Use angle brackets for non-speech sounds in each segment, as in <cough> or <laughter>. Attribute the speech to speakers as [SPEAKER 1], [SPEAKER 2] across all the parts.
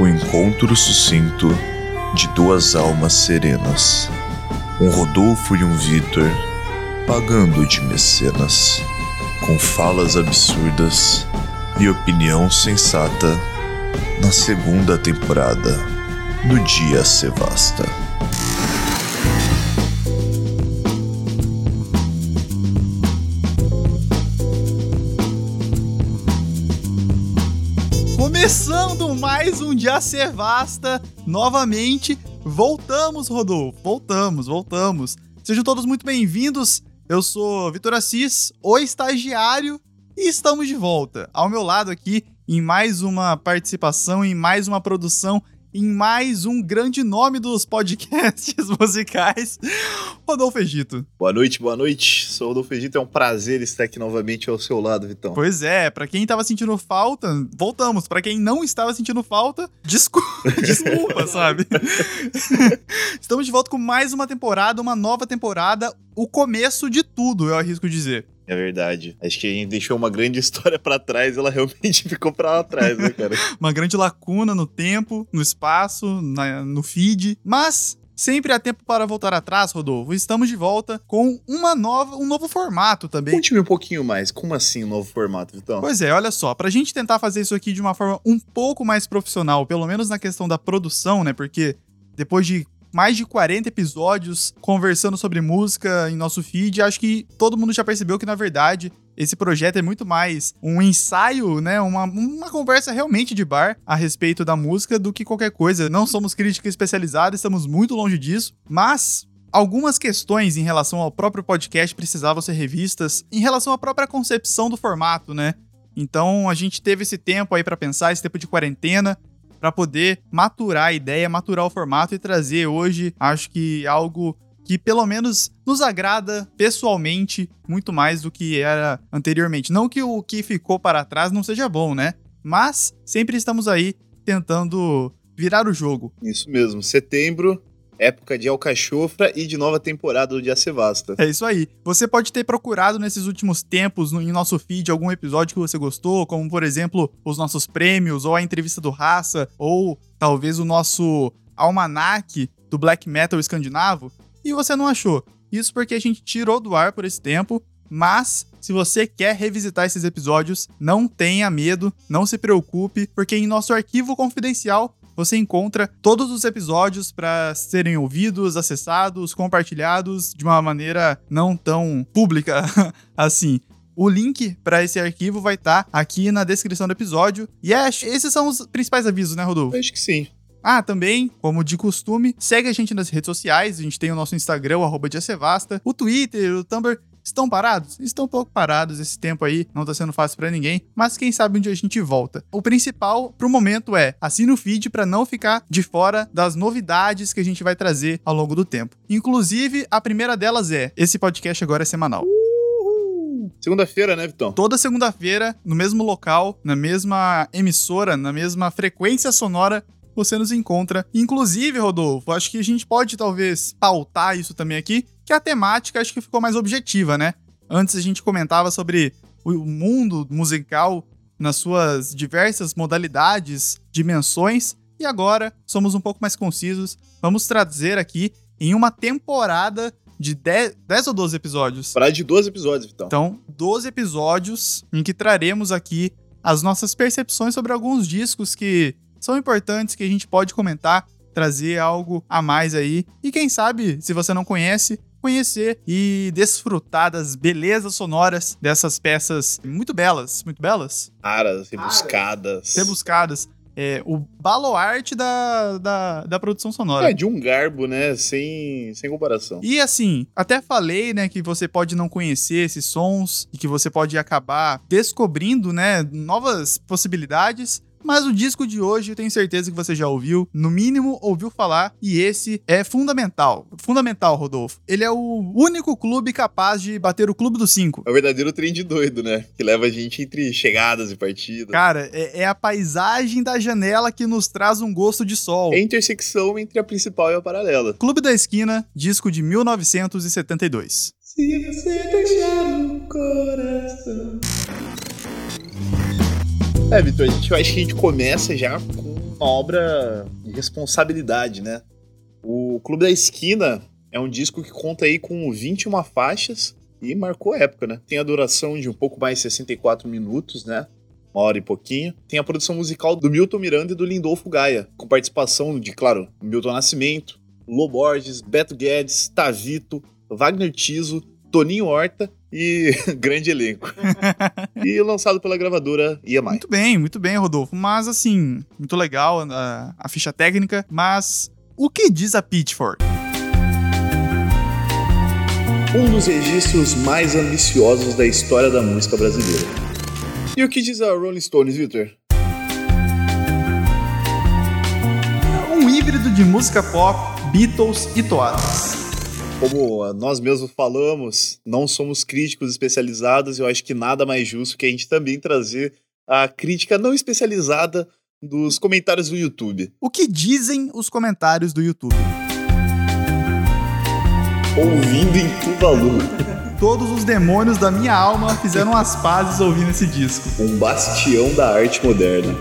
[SPEAKER 1] O encontro sucinto de duas almas serenas. Um Rodolfo e um Vitor, pagando de mecenas, com falas absurdas e opinião sensata, na segunda temporada do Dia Sevasta.
[SPEAKER 2] Mais um Dia Sevasta, novamente, voltamos, Rodolfo, voltamos, voltamos. Sejam todos muito bem-vindos, eu sou Vitor Assis, o estagiário, e estamos de volta. Ao meu lado aqui, em mais uma participação, em mais uma produção em mais um grande nome dos podcasts <laughs> musicais, Rodolfo Egito.
[SPEAKER 3] Boa noite, boa noite. Sou Rodolfo Egito, é um prazer estar aqui novamente ao seu lado, Vitão.
[SPEAKER 2] Pois é, para quem tava sentindo falta, voltamos. Para quem não estava sentindo falta, desculpa, <laughs> desculpa sabe? <laughs> Estamos de volta com mais uma temporada, uma nova temporada, o começo de tudo, eu arrisco dizer.
[SPEAKER 3] É verdade. Acho que a gente deixou uma grande <laughs> história para trás, ela realmente <laughs> ficou para trás, né, cara? <laughs>
[SPEAKER 2] uma grande lacuna no tempo, no espaço, na, no feed. Mas Sempre há tempo para voltar atrás, Rodolfo. Estamos de volta com uma nova, um novo formato também.
[SPEAKER 3] Conte-me um pouquinho mais. Como assim um novo formato, Vitão?
[SPEAKER 2] Pois é, olha só. Pra gente tentar fazer isso aqui de uma forma um pouco mais profissional, pelo menos na questão da produção, né? Porque depois de mais de 40 episódios conversando sobre música em nosso feed. Acho que todo mundo já percebeu que, na verdade, esse projeto é muito mais um ensaio, né? Uma, uma conversa realmente de bar a respeito da música do que qualquer coisa. Não somos crítica especializada, estamos muito longe disso, mas algumas questões em relação ao próprio podcast precisavam ser revistas em relação à própria concepção do formato, né? Então a gente teve esse tempo aí para pensar, esse tempo de quarentena, para poder maturar a ideia, maturar o formato e trazer hoje, acho que algo que pelo menos nos agrada pessoalmente muito mais do que era anteriormente. Não que o que ficou para trás não seja bom, né? Mas sempre estamos aí tentando virar o jogo.
[SPEAKER 3] Isso mesmo. Setembro época de alcachofra e de nova temporada do Dia Sevasta.
[SPEAKER 2] É isso aí. Você pode ter procurado nesses últimos tempos no, em nosso feed algum episódio que você gostou, como por exemplo os nossos prêmios, ou a entrevista do Raça, ou talvez o nosso almanac do black metal escandinavo, e você não achou. Isso porque a gente tirou do ar por esse tempo, mas se você quer revisitar esses episódios, não tenha medo, não se preocupe, porque em nosso arquivo confidencial você encontra todos os episódios para serem ouvidos, acessados, compartilhados de uma maneira não tão pública <laughs> assim. O link para esse arquivo vai estar tá aqui na descrição do episódio. E é, esses são os principais avisos, né, Rodolfo?
[SPEAKER 3] Acho que sim.
[SPEAKER 2] Ah, também, como de costume, segue a gente nas redes sociais. A gente tem o nosso Instagram, o arroba o Twitter, o Tumblr. Estão parados? Estão um pouco parados esse tempo aí, não tá sendo fácil para ninguém, mas quem sabe um dia a gente volta. O principal pro momento é assine o feed para não ficar de fora das novidades que a gente vai trazer ao longo do tempo. Inclusive, a primeira delas é: esse podcast agora é semanal.
[SPEAKER 3] Segunda-feira, né, Vitão?
[SPEAKER 2] Toda segunda-feira, no mesmo local, na mesma emissora, na mesma frequência sonora, você nos encontra. Inclusive, Rodolfo, acho que a gente pode talvez pautar isso também aqui, que a temática acho que ficou mais objetiva, né? Antes a gente comentava sobre o mundo musical nas suas diversas modalidades, dimensões, e agora somos um pouco mais concisos. Vamos trazer aqui em uma temporada de 10, 10 ou 12 episódios?
[SPEAKER 3] Para de 12 episódios, então.
[SPEAKER 2] Então, 12 episódios em que traremos aqui as nossas percepções sobre alguns discos que são importantes que a gente pode comentar, trazer algo a mais aí. E quem sabe, se você não conhece, conhecer e desfrutar das belezas sonoras dessas peças muito belas, muito belas.
[SPEAKER 3] Raras, rebuscadas.
[SPEAKER 2] Rebuscadas. É, o baluarte da, da, da produção sonora.
[SPEAKER 3] É, de um garbo, né? Sem, sem comparação.
[SPEAKER 2] E assim, até falei, né, que você pode não conhecer esses sons e que você pode acabar descobrindo, né, novas possibilidades. Mas o disco de hoje eu tenho certeza que você já ouviu, no mínimo ouviu falar, e esse é fundamental. Fundamental, Rodolfo. Ele é o único clube capaz de bater o clube dos cinco.
[SPEAKER 3] É o verdadeiro trem de doido, né? Que leva a gente entre chegadas e partidas.
[SPEAKER 2] Cara, é, é a paisagem da janela que nos traz um gosto de sol.
[SPEAKER 3] É a intersecção entre a principal e a paralela.
[SPEAKER 2] Clube da Esquina, disco de 1972. Se você deixar o coração.
[SPEAKER 3] É, Vitor, a gente, eu acho que a gente começa já com uma obra de responsabilidade, né? O Clube da Esquina é um disco que conta aí com 21 faixas e marcou época, né? Tem a duração de um pouco mais de 64 minutos, né? Uma hora e pouquinho. Tem a produção musical do Milton Miranda e do Lindolfo Gaia, com participação de, claro, Milton Nascimento, Lô Borges, Beto Guedes, Tavito, Wagner Tiso, Toninho Horta e <laughs> grande elenco. <laughs> e lançado pela gravadora EMI.
[SPEAKER 2] Muito bem, muito bem, Rodolfo. Mas assim, muito legal a, a ficha técnica. Mas o que diz a Pitchfork?
[SPEAKER 3] Um dos registros mais ambiciosos da história da música brasileira. E o que diz a Rolling Stones, Victor?
[SPEAKER 2] Um híbrido de música pop, Beatles e toadas
[SPEAKER 3] como nós mesmos falamos, não somos críticos especializados, eu acho que nada mais justo que a gente também trazer a crítica não especializada dos comentários do YouTube.
[SPEAKER 2] O que dizem os comentários do YouTube?
[SPEAKER 3] Ouvindo em Tuvalu.
[SPEAKER 2] Todos os demônios da minha alma fizeram as pazes ouvindo esse disco.
[SPEAKER 3] Um bastião da arte moderna.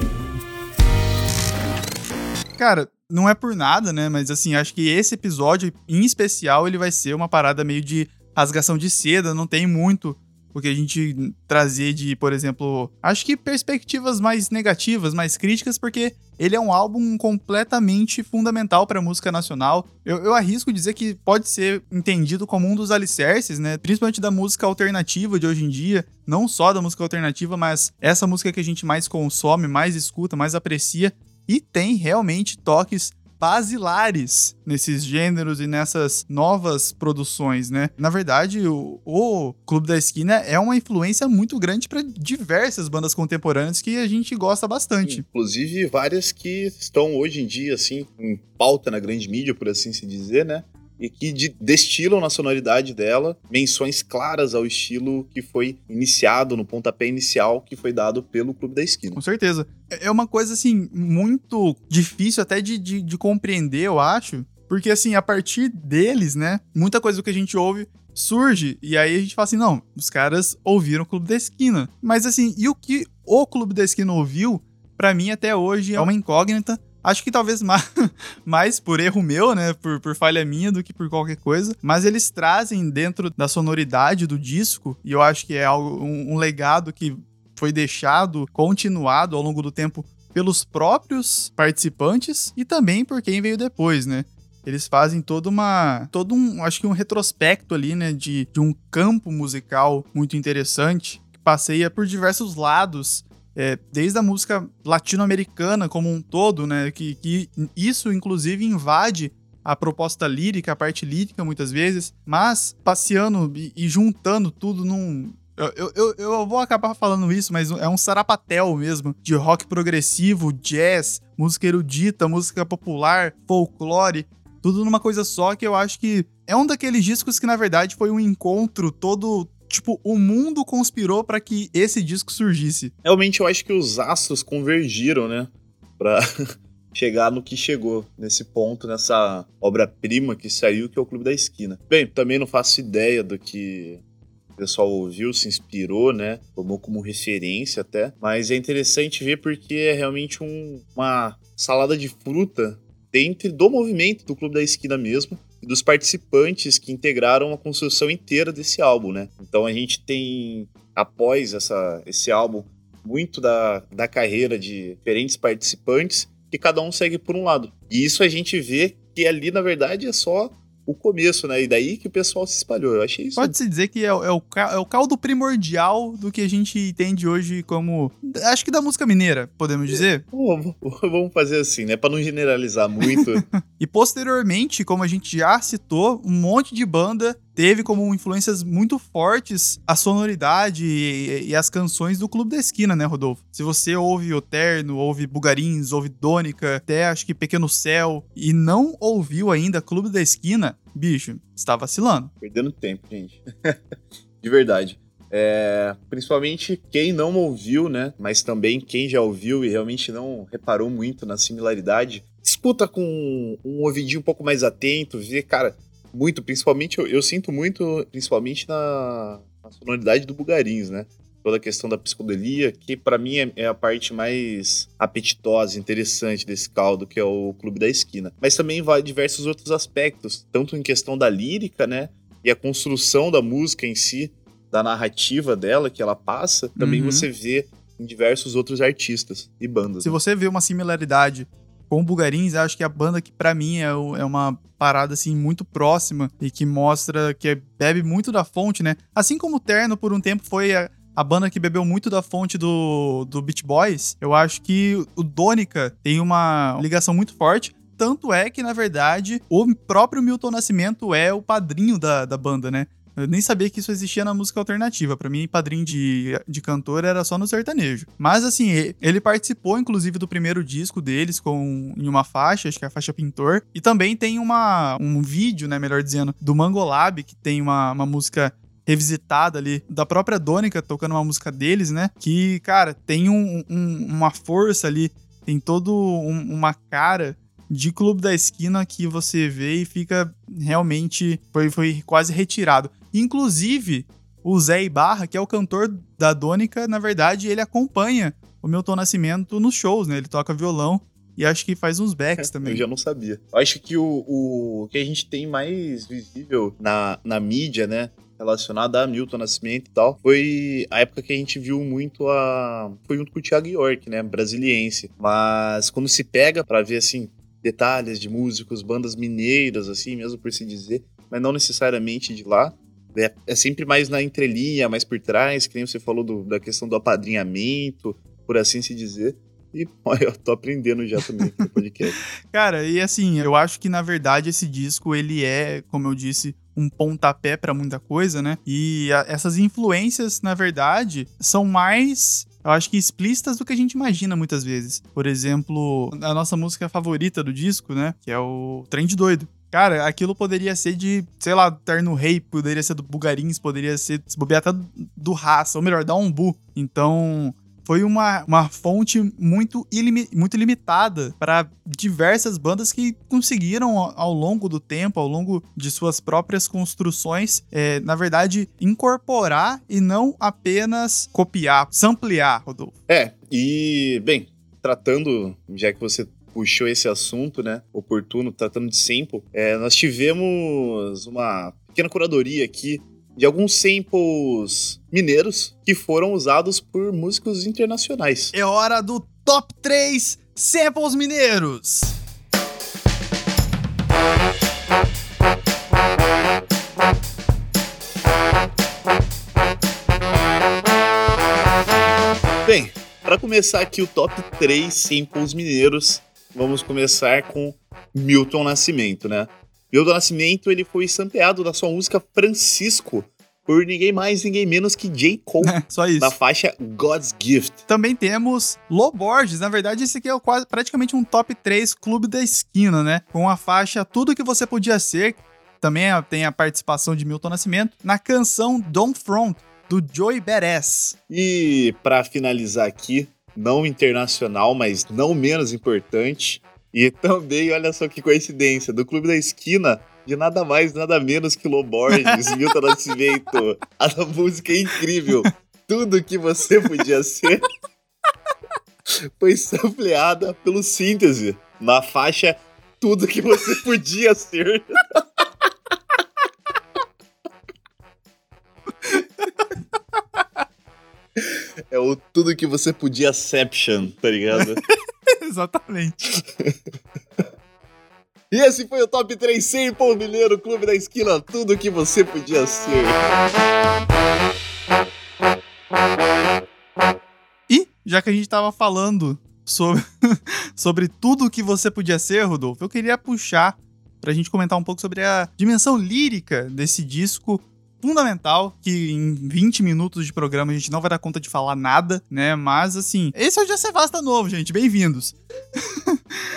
[SPEAKER 2] Cara, não é por nada, né? Mas assim, acho que esse episódio, em especial, ele vai ser uma parada meio de rasgação de seda. Não tem muito o que a gente trazer de, por exemplo, acho que perspectivas mais negativas, mais críticas, porque ele é um álbum completamente fundamental para a música nacional. Eu, eu, arrisco dizer que pode ser entendido como um dos alicerces, né? Principalmente da música alternativa de hoje em dia. Não só da música alternativa, mas essa música que a gente mais consome, mais escuta, mais aprecia. E tem realmente toques basilares nesses gêneros e nessas novas produções, né? Na verdade, o, o, Clube da Esquina é uma influência muito grande para diversas bandas contemporâneas que a gente gosta bastante.
[SPEAKER 3] Inclusive várias que estão hoje em dia assim em pauta na grande mídia, por assim se dizer, né? E que de, destilam na sonoridade dela menções claras ao estilo que foi iniciado no pontapé inicial que foi dado pelo Clube da Esquina.
[SPEAKER 2] Com certeza. É, é uma coisa, assim, muito difícil até de, de, de compreender, eu acho, porque, assim, a partir deles, né, muita coisa que a gente ouve surge, e aí a gente fala assim, não, os caras ouviram o Clube da Esquina. Mas, assim, e o que o Clube da Esquina ouviu, para mim, até hoje, é uma incógnita, Acho que talvez mais, <laughs> mais por erro meu, né? Por, por falha minha do que por qualquer coisa. Mas eles trazem dentro da sonoridade do disco, e eu acho que é algo, um, um legado que foi deixado, continuado ao longo do tempo pelos próprios participantes e também por quem veio depois, né? Eles fazem toda uma. todo um. acho que um retrospecto ali, né? De, de um campo musical muito interessante que passeia por diversos lados é, desde a música latino-americana como um todo, né? Que, que isso, inclusive, invade a proposta lírica, a parte lírica, muitas vezes, mas passeando e, e juntando tudo num. Eu, eu, eu vou acabar falando isso, mas é um sarapatel mesmo de rock progressivo, jazz, música erudita, música popular, folclore, tudo numa coisa só que eu acho que é um daqueles discos que, na verdade, foi um encontro todo tipo, o mundo conspirou para que esse disco surgisse.
[SPEAKER 3] Realmente eu acho que os astros convergiram, né? Pra <laughs> chegar no que chegou, nesse ponto, nessa obra-prima que saiu, que é o Clube da Esquina. Bem, também não faço ideia do que o pessoal ouviu, se inspirou, né? Tomou como referência até. Mas é interessante ver porque é realmente um, uma salada de fruta dentro do movimento do Clube da Esquina mesmo dos participantes que integraram a construção inteira desse álbum, né? Então a gente tem, após essa, esse álbum, muito da, da carreira de diferentes participantes que cada um segue por um lado. E isso a gente vê que ali, na verdade, é só o começo, né? E daí que o pessoal se espalhou. Eu achei isso.
[SPEAKER 2] Pode-se dizer que é, é, o, é o caldo primordial do que a gente entende hoje como. Acho que da música mineira, podemos dizer. <laughs>
[SPEAKER 3] vamos fazer assim, né? Pra não generalizar muito. <laughs>
[SPEAKER 2] e posteriormente, como a gente já citou, um monte de banda teve como influências muito fortes a sonoridade e, e, as canções do Clube da Esquina, né, Rodolfo? Se você ouve O Terno, ouve Bugarins, ouve Dônica, até acho que Pequeno Céu, e não ouviu ainda Clube da Esquina, bicho, está vacilando.
[SPEAKER 3] Perdendo tempo, gente. <laughs> De verdade. É, principalmente quem não ouviu, né? Mas também quem já ouviu e realmente não reparou muito na similaridade. Escuta com um ouvidinho um pouco mais atento, vê, cara, muito, principalmente, eu, eu sinto muito, principalmente na, na, sonoridade do Bugarins, né? toda a questão da psicodelia, que para mim é, é, a parte mais apetitosa, interessante desse caldo, que é o Clube da Esquina. Mas também vai diversos outros aspectos, tanto em questão da lírica, né, e a construção da música em si, da narrativa dela que ela passa, também uhum. você vê em diversos outros artistas e bandas.
[SPEAKER 2] Se né? você vê uma similaridade com o Bugarins, acho que a banda que para mim é, é uma parada assim muito próxima e que mostra que bebe muito da fonte, né? Assim como o Terno por um tempo foi a, a banda que bebeu muito da fonte do, do Beach Boys, eu acho que o Donica tem uma ligação muito forte. Tanto é que, na verdade, o próprio Milton Nascimento é o padrinho da, da banda, né? Eu nem sabia que isso existia na música alternativa. Para mim, padrinho de, de cantor era só no sertanejo. Mas assim, ele participou inclusive do primeiro disco deles com em uma faixa, acho que é a faixa Pintor. E também tem uma, um vídeo, né, melhor dizendo, do Mangolab, que tem uma, uma música revisitada ali da própria Dônica tocando uma música deles, né? Que, cara, tem um, um, uma força ali, tem todo um, uma cara de Clube da Esquina que você vê e fica realmente foi, foi quase retirado. Inclusive, o Zé Ibarra, que é o cantor da Dônica, na verdade, ele acompanha o Milton Nascimento nos shows, né? Ele toca violão e acho que faz uns backs <laughs> também.
[SPEAKER 3] Eu já não sabia. Acho que o, o que a gente tem mais visível na, na mídia, né? relacionada a Milton Nascimento e tal, foi a época que a gente viu muito a. Foi junto com o Thiago York, né? Brasiliense. Mas quando se pega para ver, assim, detalhes de músicos, bandas mineiras, assim, mesmo por se dizer, mas não necessariamente de lá, é, é sempre mais na entrelinha, mais por trás, que nem você falou do, da questão do apadrinhamento, por assim se dizer. E <laughs> olha, eu tô aprendendo já também aqui no podcast. <laughs>
[SPEAKER 2] Cara, e assim, eu acho que na verdade esse disco, ele é, como eu disse, um pontapé para muita coisa, né? E a, essas influências, na verdade, são mais eu acho que explícitas do que a gente imagina muitas vezes. Por exemplo, a nossa música favorita do disco, né? Que é o Trem de Doido. Cara, aquilo poderia ser de, sei lá, Terno Rei, poderia ser do Bugarins, poderia ser, se bobear até do Raça, ou melhor, da Umbu. Então, foi uma, uma fonte muito, ilimi, muito limitada para diversas bandas que conseguiram, ao longo do tempo, ao longo de suas próprias construções, é, na verdade, incorporar e não apenas copiar, samplear, Rodolfo.
[SPEAKER 3] É, e, bem, tratando, já que você puxou esse assunto, né, oportuno, tratando de sample, é, nós tivemos uma pequena curadoria aqui de alguns samples mineiros que foram usados por músicos internacionais.
[SPEAKER 2] É hora do top 3 samples mineiros.
[SPEAKER 3] Bem, para começar aqui o top 3 samples mineiros, vamos começar com Milton Nascimento, né? Milton Nascimento ele foi sampleado da sua música Francisco por ninguém mais, ninguém menos que J. Cole. <laughs>
[SPEAKER 2] Só isso.
[SPEAKER 3] Na faixa God's Gift.
[SPEAKER 2] Também temos Low Borges. Na verdade, esse aqui é quase, praticamente um top 3 clube da esquina, né? Com a faixa Tudo Que Você Podia Ser. Também tem a participação de Milton Nascimento. Na canção Don't Front, do Joey Badass.
[SPEAKER 3] E para finalizar aqui, não internacional, mas não menos importante. E também, olha só que coincidência, do Clube da Esquina, de nada mais, nada menos que Loborges, <laughs> Milton Nascimento. A música é incrível. Tudo que você podia ser foi sampleada pelo Síntese, na faixa Tudo que você podia ser. É o tudo que você podia Seption, tá ligado?
[SPEAKER 2] Exatamente. <laughs>
[SPEAKER 3] E esse foi o Top 3 Simple Mineiro Clube da Esquina, tudo que você podia ser.
[SPEAKER 2] E, já que a gente tava falando sobre, <laughs> sobre tudo que você podia ser, Rodolfo, eu queria puxar pra gente comentar um pouco sobre a dimensão lírica desse disco fundamental, que em 20 minutos de programa a gente não vai dar conta de falar nada, né? Mas assim, esse é o Já Vasta novo, gente. Bem-vindos.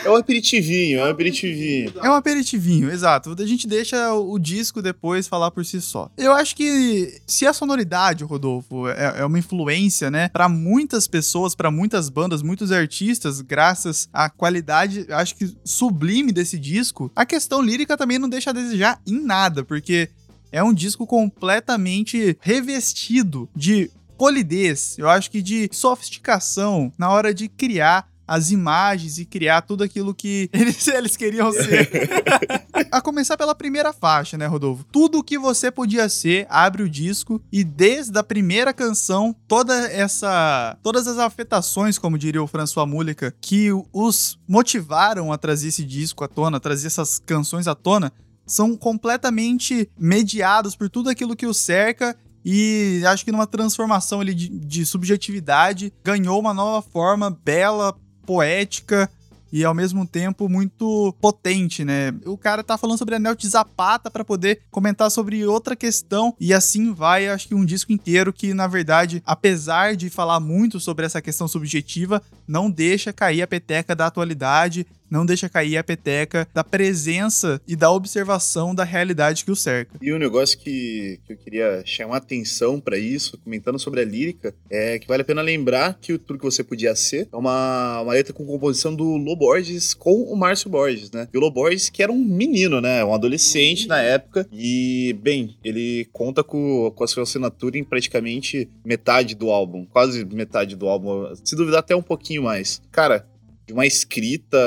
[SPEAKER 3] É um aperitivinho, é um aperitivinho.
[SPEAKER 2] É um aperitivinho, exato. A gente deixa o disco depois falar por si só. Eu acho que se a sonoridade, Rodolfo, é, é uma influência, né, para muitas pessoas, para muitas bandas, muitos artistas, graças à qualidade, acho que sublime desse disco, a questão lírica também não deixa a desejar em nada, porque é um disco completamente revestido de polidez, eu acho que de sofisticação na hora de criar as imagens e criar tudo aquilo que <laughs> eles, eles queriam ser. <laughs> a começar pela primeira faixa, né, Rodolfo? Tudo o que você podia ser, abre o disco e desde a primeira canção, toda essa todas as afetações, como diria o François Múlica, que os motivaram a trazer esse disco à tona, a trazer essas canções à tona, são completamente mediados por tudo aquilo que o cerca e acho que numa transformação ali de, de, subjetividade ganhou uma nova forma bela, poética e ao mesmo tempo muito potente, né? O cara tá falando sobre Anel de Zapata para poder comentar sobre outra questão e assim vai, acho que um disco inteiro que na verdade, apesar de falar muito sobre essa questão subjetiva, não deixa cair a peteca da atualidade, não deixa cair a peteca da presença e da observação da realidade que o cerca.
[SPEAKER 3] E um negócio que, que eu queria chamar atenção para isso, comentando sobre a lírica, é que vale a pena lembrar que o Tudo Que Você Podia Ser é uma, uma letra com composição do Lô Borges com o Márcio Borges, né? E o Lô Borges, que era um menino, né? Um adolescente na época. E, bem, ele conta com, com a sua assinatura em praticamente metade do álbum. Quase metade do álbum. Se duvidar, até um pouquinho mais. Cara, de uma escrita,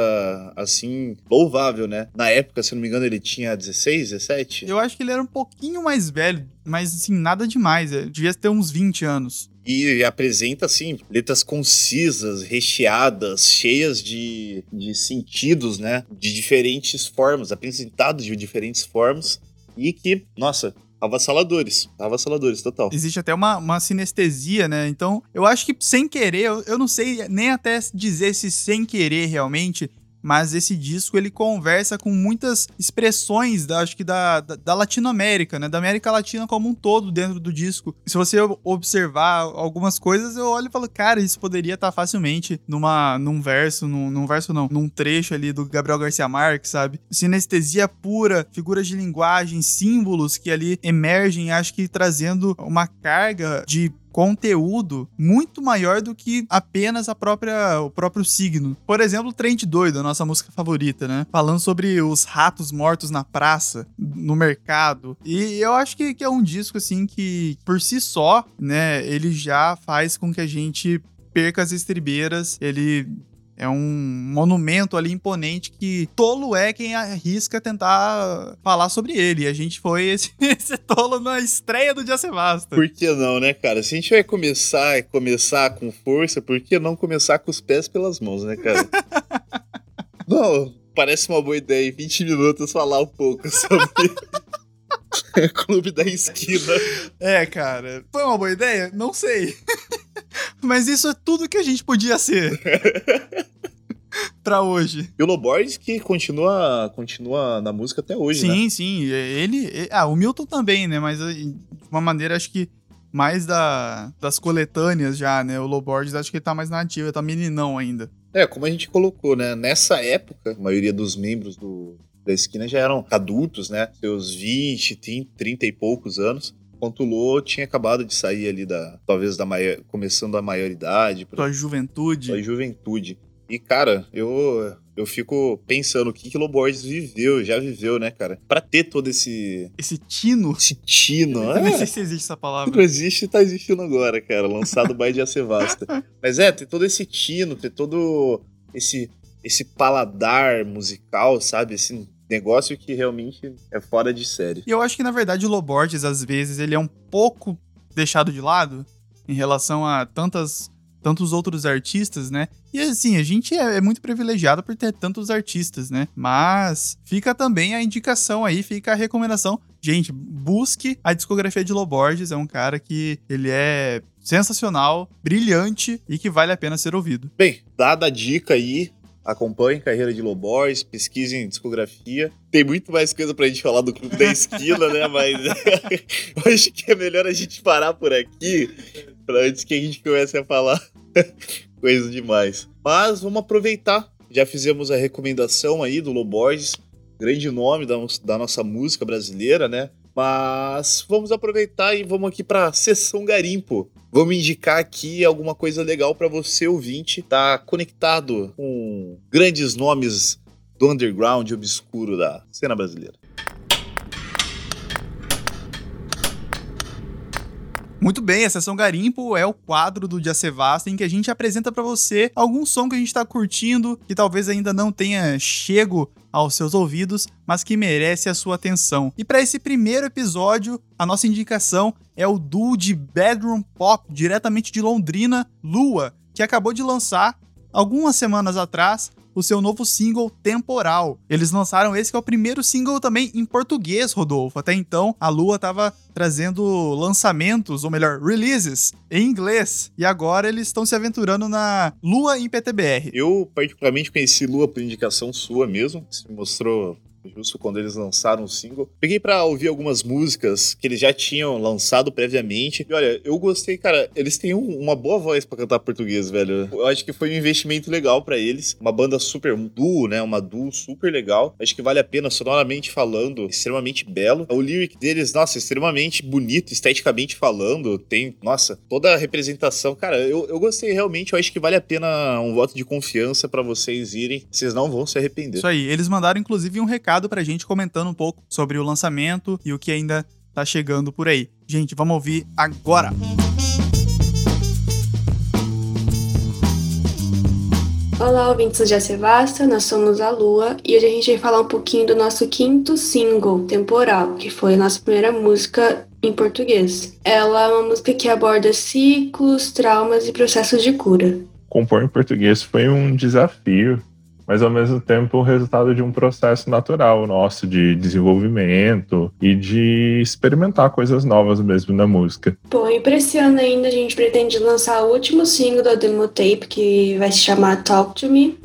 [SPEAKER 3] assim, louvável, né? Na época, se não me engano, ele tinha 16, 17?
[SPEAKER 2] Eu acho que ele era um pouquinho mais velho, mas, assim, nada demais. É, devia ter uns 20 anos.
[SPEAKER 3] E apresenta, assim, letras concisas, recheadas, cheias de, de sentidos, né? De diferentes formas, apresentados de diferentes formas. E que, nossa, avassaladores. Avassaladores, total.
[SPEAKER 2] Existe até uma, uma sinestesia, né? Então, eu acho que sem querer, eu, eu não sei nem até dizer se sem querer realmente, mas esse disco ele conversa com muitas expressões, da, acho que da, da, da Latinoamérica, né? Da América Latina como um todo dentro do disco. Se você observar algumas coisas, eu olho e falo, cara, isso poderia estar facilmente numa, num verso, num, num verso não, num trecho ali do Gabriel Garcia Marques, sabe? Sinestesia pura, figuras de linguagem, símbolos que ali emergem, acho que trazendo uma carga de conteúdo muito maior do que apenas a própria o próprio signo. Por exemplo, Trent Doido, a nossa música favorita, né? Falando sobre os ratos mortos na praça, no mercado. E eu acho que, que é um disco assim que por si só, né, ele já faz com que a gente perca as estribeiras, ele é um monumento ali imponente que tolo é quem arrisca tentar falar sobre ele. E a gente foi esse, <laughs> esse tolo na estreia do Dia Sevasta.
[SPEAKER 3] Por que não, né, cara? Se a gente vai começar começar com força, por que não começar com os pés pelas mãos, né, cara? <laughs> não, parece uma boa ideia em 20 minutos falar um pouco sobre. <laughs> Clube da Esquina.
[SPEAKER 2] É, cara. Foi uma boa ideia? Não sei. Mas isso é tudo que a gente podia ser. <laughs> pra hoje.
[SPEAKER 3] E o Loborges que continua, continua na música até hoje,
[SPEAKER 2] sim,
[SPEAKER 3] né?
[SPEAKER 2] Sim, sim. Ele. Ah, o Milton também, né? Mas eh, de uma maneira, acho que mais da, das coletâneas já, né? O Loborges acho que ele tá mais nativo, ele tá meninão ainda.
[SPEAKER 3] É, como a gente colocou, né? Nessa época, a maioria dos membros do, da esquina já eram adultos, né? Seus 20, 30 e poucos anos. Enquanto o Lô tinha acabado de sair ali da. Talvez da maior, começando a maioridade.
[SPEAKER 2] Sua juventude.
[SPEAKER 3] Sua juventude. E, cara, eu, eu fico pensando o que que Loborges viveu, já viveu, né, cara? Pra ter todo esse...
[SPEAKER 2] Esse tino.
[SPEAKER 3] Esse tino,
[SPEAKER 2] Eu
[SPEAKER 3] é.
[SPEAKER 2] nem sei se existe essa palavra.
[SPEAKER 3] Não existe, tá existindo agora, cara. Lançado by Dia Sevasta. <laughs> Mas é, ter todo esse tino, ter todo esse, esse paladar musical, sabe? Esse negócio que realmente é fora de série.
[SPEAKER 2] E eu acho que, na verdade, o Loborges, às vezes, ele é um pouco deixado de lado em relação a tantas tantos outros artistas, né? E assim, a gente é, é, muito privilegiado por ter tantos artistas, né? Mas fica também a indicação aí, fica a recomendação. Gente, busque a discografia de Loborges, é um cara que ele é sensacional, brilhante e que vale a pena ser ouvido.
[SPEAKER 3] Bem, dada a dica aí, acompanhem carreira de Loborges, pesquisem discografia. Tem muito mais coisa pra gente falar do Clube da Esquina, né? Mas <laughs> acho que é melhor a gente parar por aqui, pra antes que a gente comece a falar <laughs> coisa demais. Mas vamos aproveitar. Já fizemos a recomendação aí do Loborges, grande nome da, da nossa música brasileira, né? Mas vamos aproveitar e vamos aqui para sessão garimpo. Vamos indicar aqui alguma coisa legal para você ouvinte, tá conectado com grandes nomes do underground obscuro da cena brasileira.
[SPEAKER 2] Muito bem, a sessão Garimpo é o quadro do Dia Sevasta em que a gente apresenta para você algum som que a gente tá curtindo, que talvez ainda não tenha chego aos seus ouvidos, mas que merece a sua atenção. E para esse primeiro episódio, a nossa indicação é o duo de bedroom pop diretamente de Londrina, Lua, que acabou de lançar algumas semanas atrás o seu novo single Temporal. Eles lançaram esse que é o primeiro single também em português, Rodolfo. Até então, a Lua estava trazendo lançamentos, ou melhor, releases em inglês. E agora eles estão se aventurando na Lua em PTBR.
[SPEAKER 3] Eu particularmente conheci Lua por indicação sua mesmo. Se mostrou justo quando eles lançaram o single. Peguei para ouvir algumas músicas que eles já tinham lançado previamente. E olha, eu gostei, cara. Eles têm um, uma boa voz para cantar português, velho. Eu acho que foi um investimento legal para eles. Uma banda super um duo, né? Uma duo super legal. Acho que vale a pena, sonoramente falando, extremamente belo. O lyric deles, nossa, extremamente bonito, esteticamente falando. Tem, nossa, toda a representação. Cara, eu, eu gostei realmente. Eu acho que vale a pena um voto de confiança para vocês irem. Vocês não vão se arrepender.
[SPEAKER 2] Isso aí. Eles mandaram, inclusive, um recado recado pra gente comentando um pouco sobre o lançamento e o que ainda tá chegando por aí. Gente, vamos ouvir agora.
[SPEAKER 4] Olá, ouvintes do Já Sevasta, nós somos a Lua e hoje a gente vai falar um pouquinho do nosso quinto single, Temporal, que foi a nossa primeira música em português. Ela é uma música que aborda ciclos, traumas e processos de cura.
[SPEAKER 5] Compor em português foi um desafio, mas ao mesmo tempo o resultado de um processo natural nosso de desenvolvimento e de experimentar coisas novas mesmo na música.
[SPEAKER 4] Bom, e para esse ano ainda a gente pretende lançar o último single da demo tape que vai se chamar Talk to Me.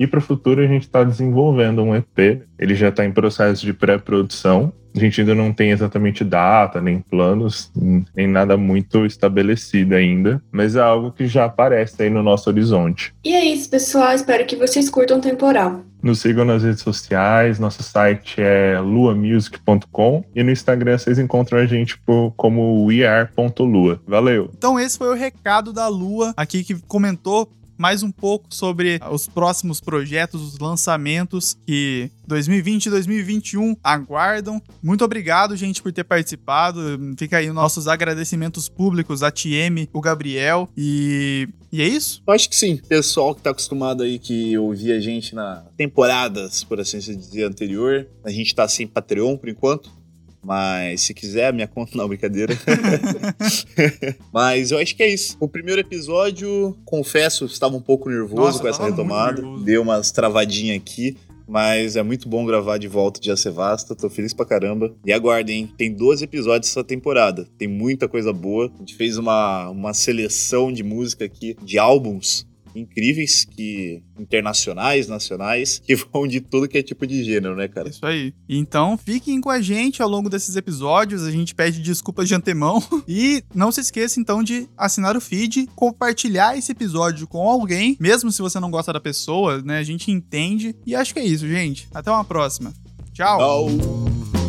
[SPEAKER 5] E para o futuro a gente está desenvolvendo um EP, ele já está em processo de pré-produção a gente ainda não tem exatamente data, nem planos, nem nada muito estabelecido ainda, mas é algo que já aparece aí no nosso horizonte.
[SPEAKER 4] E é isso, pessoal. Espero que vocês curtam o temporal.
[SPEAKER 5] Nos sigam nas redes sociais, nosso site é luamusic.com e no Instagram vocês encontram a gente por, como weare.lua. Valeu!
[SPEAKER 2] Então esse foi o recado da Lua aqui que comentou mais um pouco sobre os próximos projetos, os lançamentos que 2020 e 2021 aguardam. Muito obrigado, gente, por ter participado. Fica aí nossos agradecimentos públicos a TM, o Gabriel e e é isso?
[SPEAKER 3] Eu acho que sim. Pessoal que tá acostumado aí que ouvia a gente na temporadas, por assim dizer, anterior. A gente tá sem Patreon por enquanto. Mas se quiser, minha conta <laughs> não, brincadeira. <laughs> Mas eu acho que é isso. O primeiro episódio, confesso, estava um pouco nervoso Nossa, com essa retomada. Deu umas travadinhas aqui. Mas é muito bom gravar de volta de Sevasta. Tô feliz pra caramba. E aguardem, hein? Tem 12 episódios essa temporada. Tem muita coisa boa. A gente fez uma, uma seleção de música aqui, de álbuns incríveis que internacionais, nacionais, que <laughs> vão de tudo que é tipo de gênero, né, cara?
[SPEAKER 2] Isso aí. Então, fiquem com a gente ao longo desses episódios. A gente pede desculpas de antemão <laughs> e não se esqueça então de assinar o feed, compartilhar esse episódio com alguém, mesmo se você não gosta da pessoa, né? A gente entende. E acho que é isso, gente. Até uma próxima. Tchau.
[SPEAKER 3] Tchau.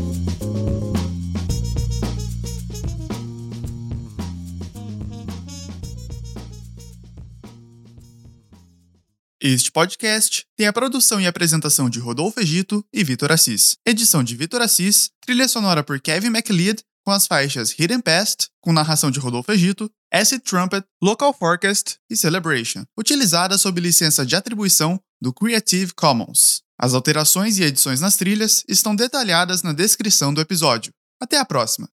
[SPEAKER 2] Este podcast tem a produção e apresentação de Rodolfo Egito e Vitor Assis. Edição de Vitor Assis, trilha sonora por Kevin MacLeod, com as faixas Hidden Past, com narração de Rodolfo Egito, Acid Trumpet, Local Forecast e Celebration, utilizada sob licença de atribuição do Creative Commons. As alterações e edições nas trilhas estão detalhadas na descrição do episódio. Até a próxima!